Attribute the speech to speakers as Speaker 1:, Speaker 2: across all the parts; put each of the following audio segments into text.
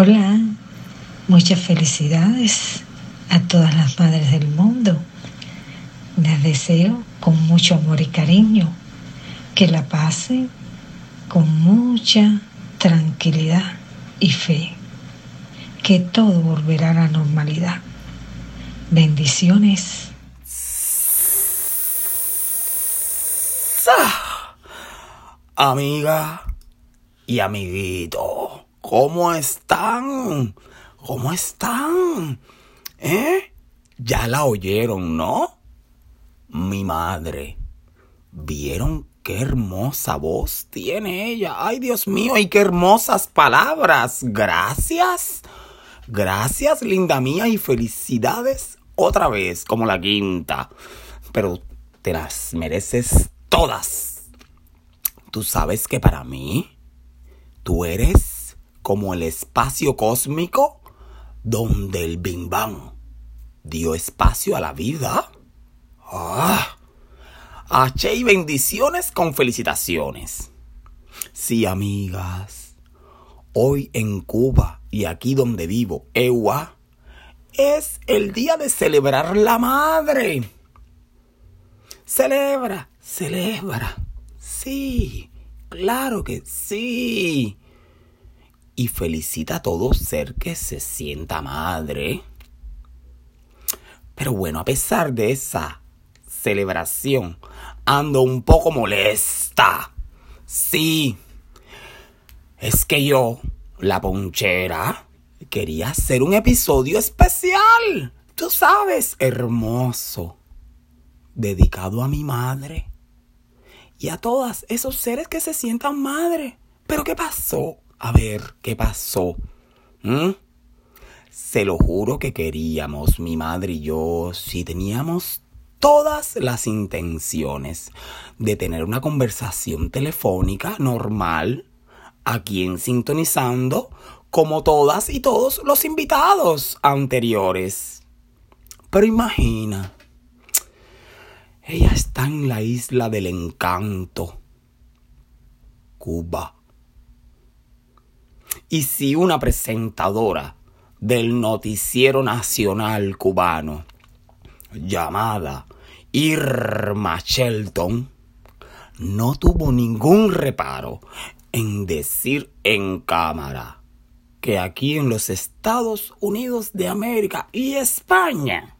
Speaker 1: Hola, muchas felicidades a todas las madres del mundo. Les deseo con mucho amor y cariño que la pasen con mucha tranquilidad y fe, que todo volverá a la normalidad. Bendiciones.
Speaker 2: Amiga y amiguito, ¿cómo están? ¿Cómo están? ¿Eh? Ya la oyeron, ¿no? Mi madre. ¿Vieron qué hermosa voz tiene ella? Ay, Dios mío, y qué hermosas palabras. Gracias. Gracias, linda mía, y felicidades otra vez, como la quinta. Pero te las mereces todas. Tú sabes que para mí, tú eres como el espacio cósmico donde el Bing Bang dio espacio a la vida. ¡Ah! H y bendiciones con felicitaciones. Sí, amigas. Hoy en Cuba y aquí donde vivo, EUA, es el día de celebrar la madre. Celebra, celebra. Sí, claro que sí. Y felicita a todo ser que se sienta madre. Pero bueno, a pesar de esa celebración, ando un poco molesta. Sí. Es que yo, la ponchera, quería hacer un episodio especial. Tú sabes, hermoso. Dedicado a mi madre y a todas esos seres que se sientan madre. Pero ¿qué pasó? A ver, ¿qué pasó? Se lo juro que queríamos, mi madre y yo, si teníamos todas las intenciones de tener una conversación telefónica normal, aquí en Sintonizando, como todas y todos los invitados anteriores. Pero imagina, ella está en la isla del encanto, Cuba. Y si una presentadora del noticiero nacional cubano, llamada Irma Shelton, no tuvo ningún reparo en decir en cámara que aquí en los Estados Unidos de América y España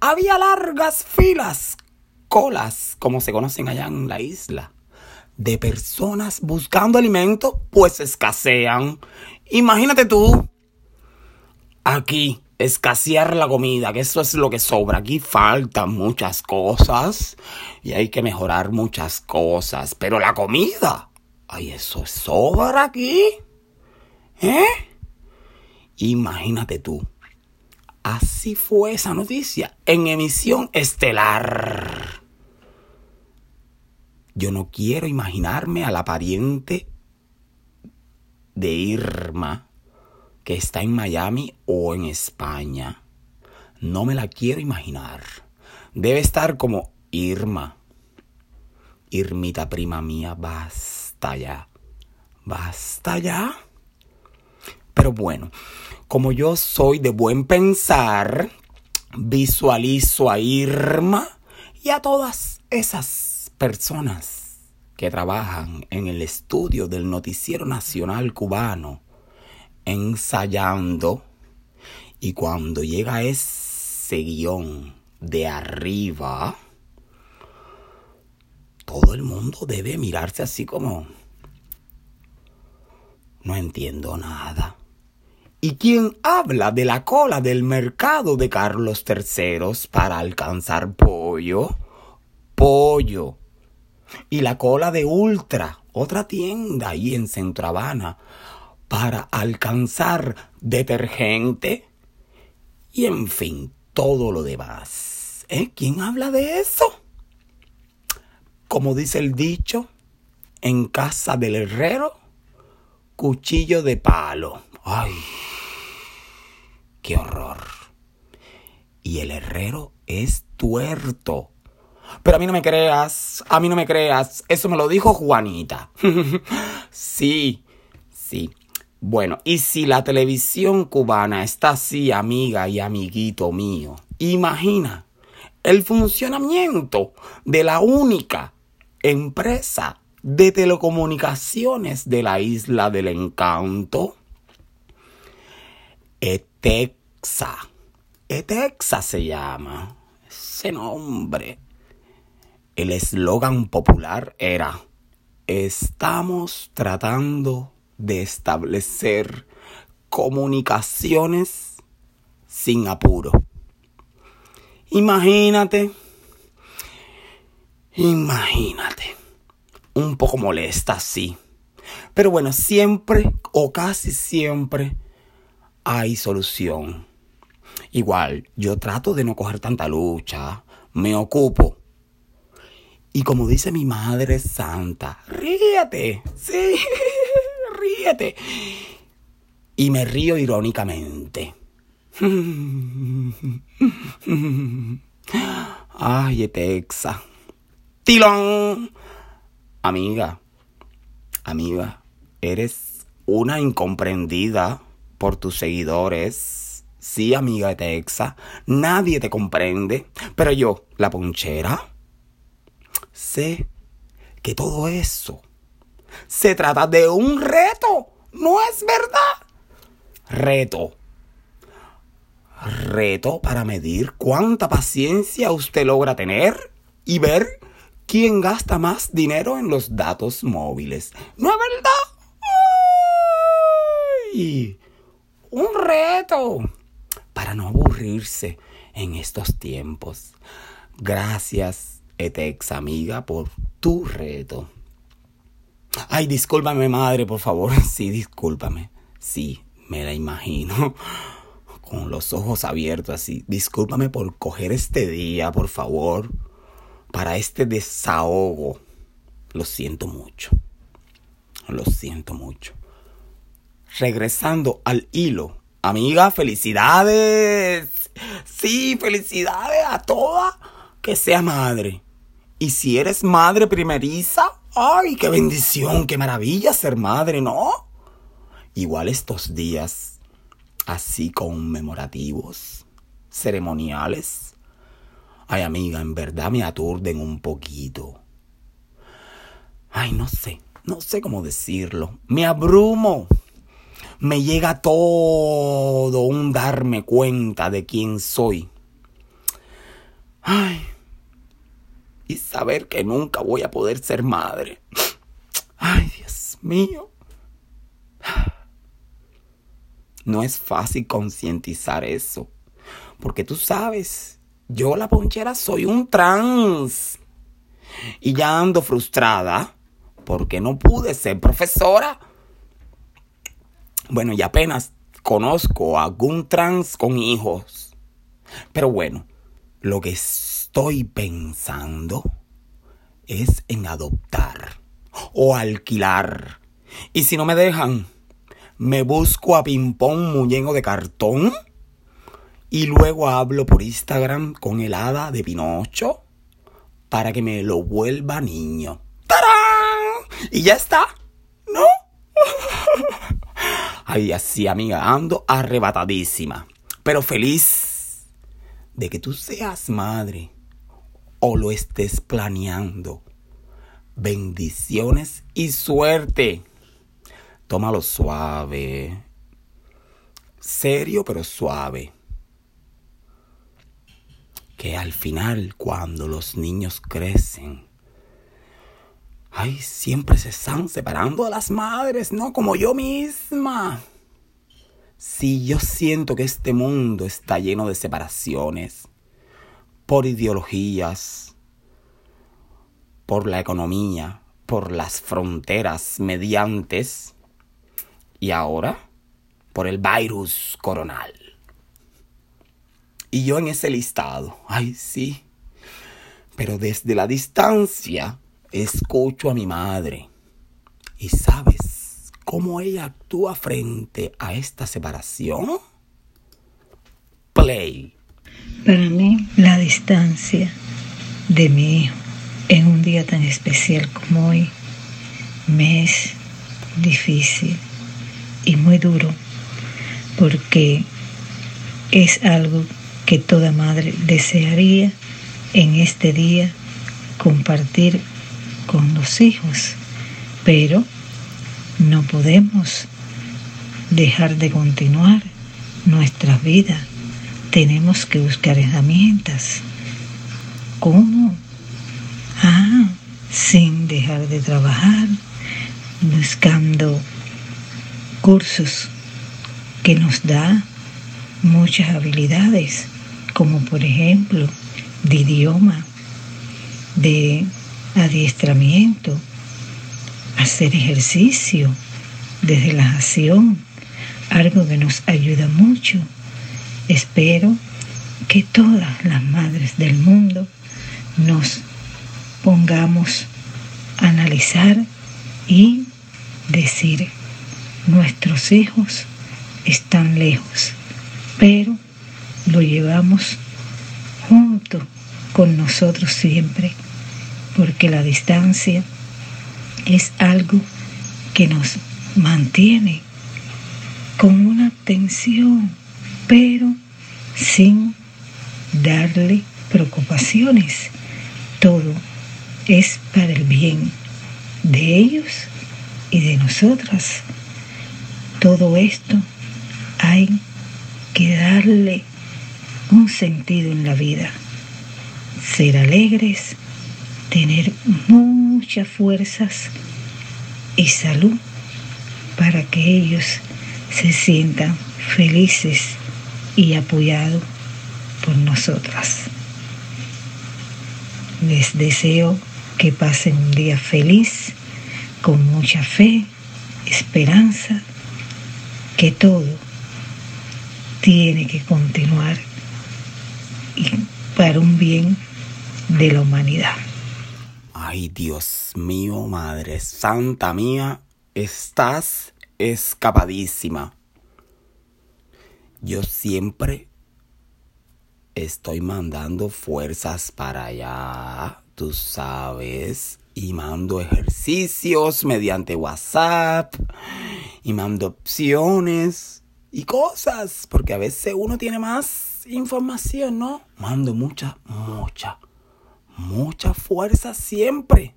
Speaker 2: había largas filas, colas, como se conocen allá en la isla, de personas buscando alimento, pues escasean. Imagínate tú, aquí, escasear la comida, que eso es lo que sobra. Aquí faltan muchas cosas y hay que mejorar muchas cosas, pero la comida, ay, eso sobra aquí. ¿Eh? Imagínate tú Así fue esa noticia en emisión estelar. Yo no quiero imaginarme a la pariente de Irma que está en Miami o en España. No me la quiero imaginar. Debe estar como Irma. Irmita prima mía, basta ya. Basta ya. Pero bueno, como yo soy de buen pensar, visualizo a Irma y a todas esas personas que trabajan en el estudio del Noticiero Nacional Cubano, ensayando, y cuando llega ese guion de arriba, todo el mundo debe mirarse así como, no entiendo nada. ¿Y quién habla de la cola del mercado de Carlos III para alcanzar pollo? Pollo. Y la cola de Ultra, otra tienda ahí en Centro Habana, para alcanzar detergente. Y en fin, todo lo demás. ¿Eh? ¿Quién habla de eso? Como dice el dicho, en casa del herrero, cuchillo de palo. Ay. ¡Qué horror! Y el herrero es tuerto. Pero a mí no me creas, a mí no me creas. Eso me lo dijo Juanita. sí, sí. Bueno, y si la televisión cubana está así, amiga y amiguito mío, imagina el funcionamiento de la única empresa de telecomunicaciones de la isla del encanto, Etexa. Etexa se llama. Ese nombre. El eslogan popular era, estamos tratando de establecer comunicaciones sin apuro. Imagínate, imagínate, un poco molesta, sí. Pero bueno, siempre o casi siempre hay solución. Igual, yo trato de no coger tanta lucha, me ocupo. Y como dice mi madre santa, ríete, sí, ríete. Y me río irónicamente. Ay, Etexa. Tilón. Amiga, amiga, eres una incomprendida por tus seguidores. Sí, amiga Etexa, nadie te comprende. Pero yo, la ponchera, sé que todo eso se trata de un reto. ¿No es verdad? Reto reto para medir cuánta paciencia usted logra tener y ver quién gasta más dinero en los datos móviles. ¿No es verdad? ¡Ay! Un reto para no aburrirse en estos tiempos. Gracias, Etex amiga, por tu reto. Ay, discúlpame, madre, por favor. Sí, discúlpame. Sí, me la imagino con los ojos abiertos así. Discúlpame por coger este día, por favor, para este desahogo. Lo siento mucho. Lo siento mucho. Regresando al hilo. Amiga, felicidades. Sí, felicidades a toda que sea madre. Y si eres madre primeriza, ay, qué bendición, qué maravilla ser madre, ¿no? Igual estos días así conmemorativos, ceremoniales. Ay, amiga, en verdad me aturden un poquito. Ay, no sé, no sé cómo decirlo. Me abrumo. Me llega todo un darme cuenta de quién soy. Ay, y saber que nunca voy a poder ser madre. Ay, Dios mío. No es fácil concientizar eso. Porque tú sabes, yo la ponchera soy un trans. Y ya ando frustrada porque no pude ser profesora. Bueno, y apenas conozco a algún trans con hijos. Pero bueno, lo que estoy pensando es en adoptar o alquilar. Y si no me dejan, me busco a Pimpón Muñeco de cartón y luego hablo por Instagram con el hada de Pinocho para que me lo vuelva niño. ¡Tarán! Y ya está, ¿no? Ay, así, amiga, ando arrebatadísima, pero feliz de que tú seas madre o lo estés planeando. Bendiciones y suerte. Tómalo suave. Serio pero suave. Que al final, cuando los niños crecen, ay, siempre se están separando de las madres, no como yo misma. Si yo siento que este mundo está lleno de separaciones por ideologías, por la economía, por las fronteras mediantes, y ahora por el virus coronal. Y yo en ese listado, ay sí, pero desde la distancia escucho a mi madre. ¿Y sabes cómo ella actúa frente a esta separación? Play.
Speaker 1: Para mí, la distancia de mi hijo en un día tan especial como hoy me es difícil y muy duro, porque es algo que toda madre desearía en este día compartir con los hijos, pero no podemos dejar de continuar nuestra vida. Tenemos que buscar herramientas. ¿Cómo? Ah, sin dejar de trabajar, buscando cursos que nos da muchas habilidades, como por ejemplo de idioma, de adiestramiento, hacer ejercicio de relajación, algo que nos ayuda mucho. Espero que todas las madres del mundo nos pongamos a analizar y decir, nuestros hijos están lejos, pero lo llevamos junto con nosotros siempre, porque la distancia es algo que nos mantiene con una atención, pero sin darle preocupaciones. Todo es para el bien de ellos y de nosotras. Todo esto hay que darle un sentido en la vida. Ser alegres, tener muchas fuerzas y salud para que ellos se sientan felices y apoyados por nosotras. Les deseo que pasen un día feliz, con mucha fe, esperanza, que todo tiene que continuar y para un bien de la humanidad.
Speaker 2: Ay, Dios mío, Madre Santa mía, estás escapadísima. Yo siempre estoy mandando fuerzas para allá tú sabes, y mando ejercicios mediante WhatsApp, y mando opciones y cosas, porque a veces uno tiene más información, ¿no? Mando mucha, mucha, mucha fuerza siempre.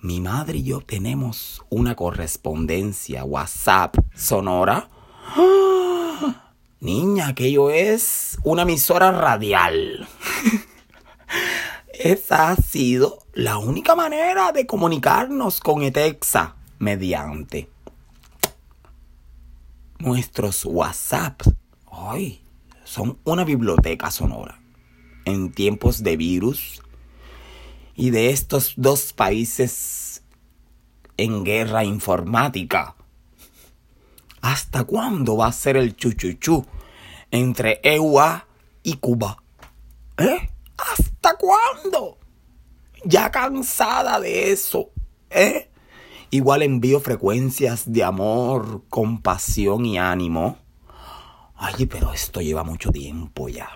Speaker 2: Mi madre y yo tenemos una correspondencia WhatsApp sonora. ¡Ah! Niña, aquello es una emisora radial. Esa ha sido la única manera de comunicarnos con Etexa mediante nuestros WhatsApp. Hoy son una biblioteca sonora. En tiempos de virus y de estos dos países en guerra informática. ¿Hasta cuándo va a ser el chuchuchú entre EUA y Cuba? ¿Eh? ¿Hasta cuándo? Ya cansada de eso, ¿eh? Igual envío frecuencias de amor, compasión y ánimo. Ay, pero esto lleva mucho tiempo ya.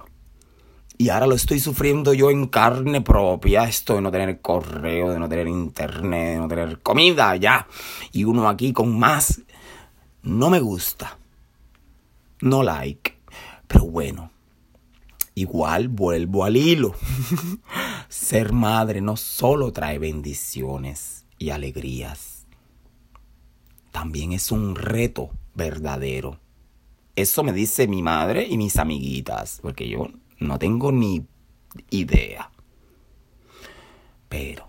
Speaker 2: Y ahora lo estoy sufriendo yo en carne propia, esto de no tener correo, de no tener internet, de no tener comida, ya. Y uno aquí con más. No me gusta. No like. Pero bueno, Igual vuelvo al hilo. Ser madre no solo trae bendiciones y alegrías, también es un reto verdadero. Eso me dice mi madre y mis amiguitas, porque yo no tengo ni idea. Pero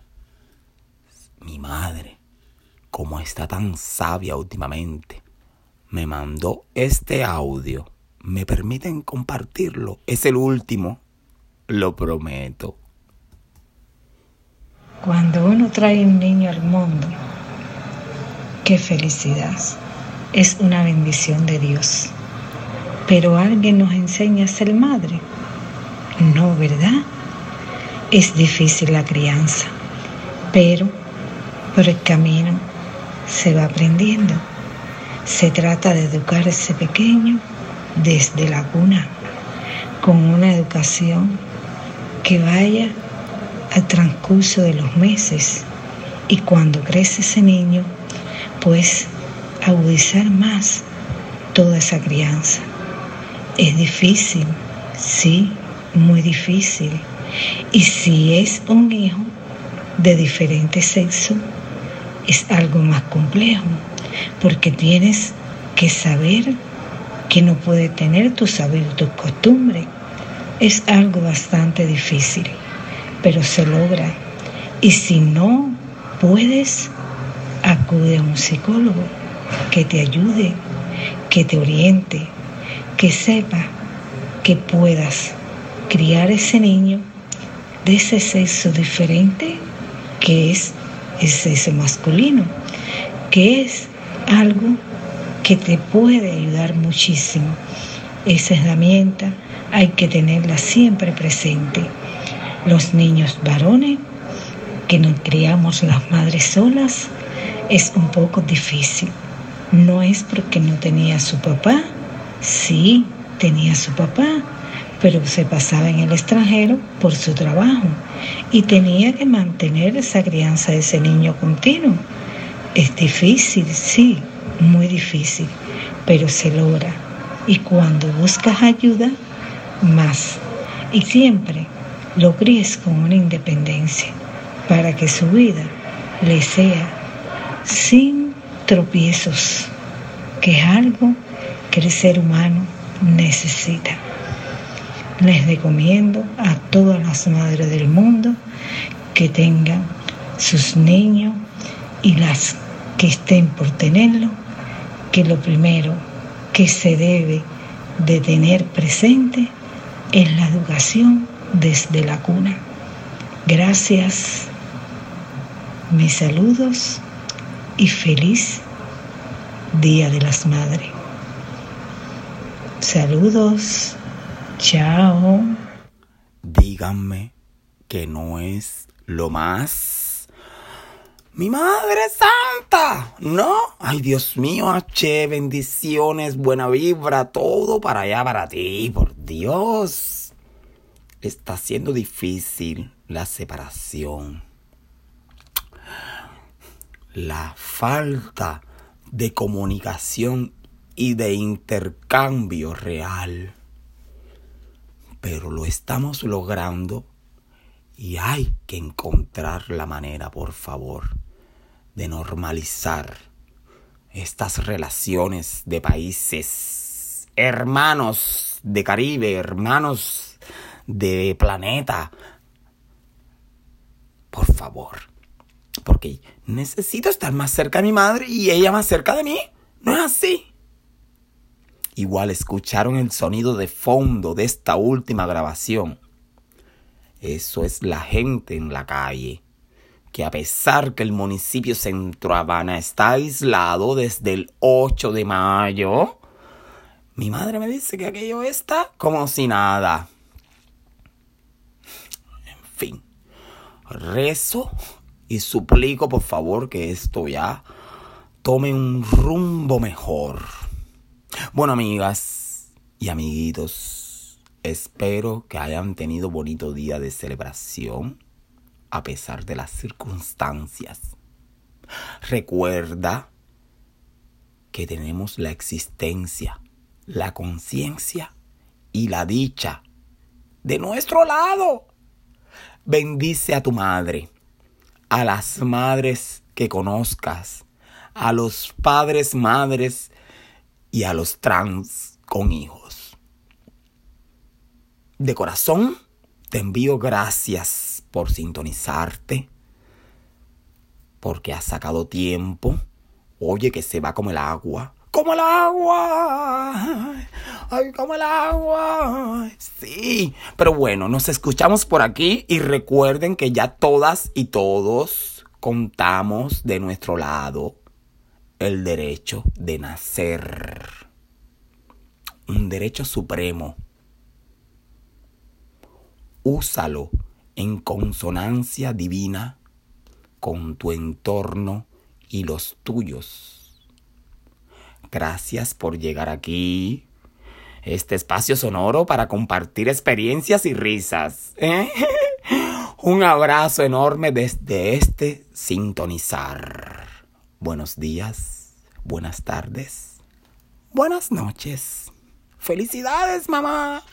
Speaker 2: mi madre, como está tan sabia últimamente, me mandó este audio me permiten compartirlo. Es el último, lo prometo.
Speaker 1: Cuando uno trae un niño al mundo, qué felicidad. Es una bendición de Dios. Pero alguien nos enseña a ser madre. No, ¿verdad? Es difícil la crianza, pero por el camino se va aprendiendo. Se trata de educar a ese pequeño desde la cuna, con una educación que vaya al transcurso de los meses y cuando crece ese niño, pues agudizar más toda esa crianza. Es difícil, sí, muy difícil. Y si es un hijo de diferente sexo, es algo más complejo, porque tienes que saber que no puede tener tu saber, tu costumbre. Es algo bastante difícil, pero se logra. Y si no puedes, acude a un psicólogo que te ayude, que te oriente, que sepa que puedas criar ese niño de ese sexo diferente que es el sexo masculino, que es algo que te puede ayudar muchísimo. Esa herramienta hay que tenerla siempre presente. Los niños varones que nos criamos las madres solas es un poco difícil. No es porque no tenía su papá, sí, tenía su papá, pero se pasaba en el extranjero por su trabajo y tenía que mantener esa crianza de ese niño continuo. Es difícil, sí, muy difícil, pero se logra. Y cuando buscas ayuda, más. Y siempre lo críes con una independencia para que su vida le sea sin tropiezos, que es algo que el ser humano necesita. Les recomiendo a todas las madres del mundo que tengan sus niños y las que estén por tenerlo que lo primero que se debe de tener presente es la educación desde la cuna. Gracias, mis saludos y feliz Día de las Madres. Saludos, chao.
Speaker 2: Díganme que no es lo más mi madre santa, ¿no? Ay, Dios mío, H, bendiciones, buena vibra, todo para allá, para ti, por Dios. Está siendo difícil la separación. La falta de comunicación y de intercambio real. Pero lo estamos logrando y hay que encontrar la manera, por favor de normalizar estas relaciones de países, hermanos de Caribe, hermanos de planeta. Por favor, porque necesito estar más cerca de mi madre y ella más cerca de mí. ¿No es así? Igual escucharon el sonido de fondo de esta última grabación. Eso es la gente en la calle que a pesar que el municipio Centro Habana está aislado desde el 8 de mayo, mi madre me dice que aquello está como si nada. En fin, rezo y suplico por favor que esto ya tome un rumbo mejor. Bueno, amigas y amiguitos, espero que hayan tenido bonito día de celebración a pesar de las circunstancias. Recuerda que tenemos la existencia, la conciencia y la dicha de nuestro lado. Bendice a tu madre, a las madres que conozcas, a los padres, madres y a los trans con hijos. De corazón, te envío gracias por sintonizarte, porque has sacado tiempo. Oye, que se va como el agua. ¡Como el agua! ¡Ay, como el agua! Sí, pero bueno, nos escuchamos por aquí y recuerden que ya todas y todos contamos de nuestro lado el derecho de nacer. Un derecho supremo. Úsalo en consonancia divina con tu entorno y los tuyos. Gracias por llegar aquí. Este espacio sonoro para compartir experiencias y risas. ¿eh? Un abrazo enorme desde este sintonizar. Buenos días, buenas tardes, buenas noches. Felicidades, mamá.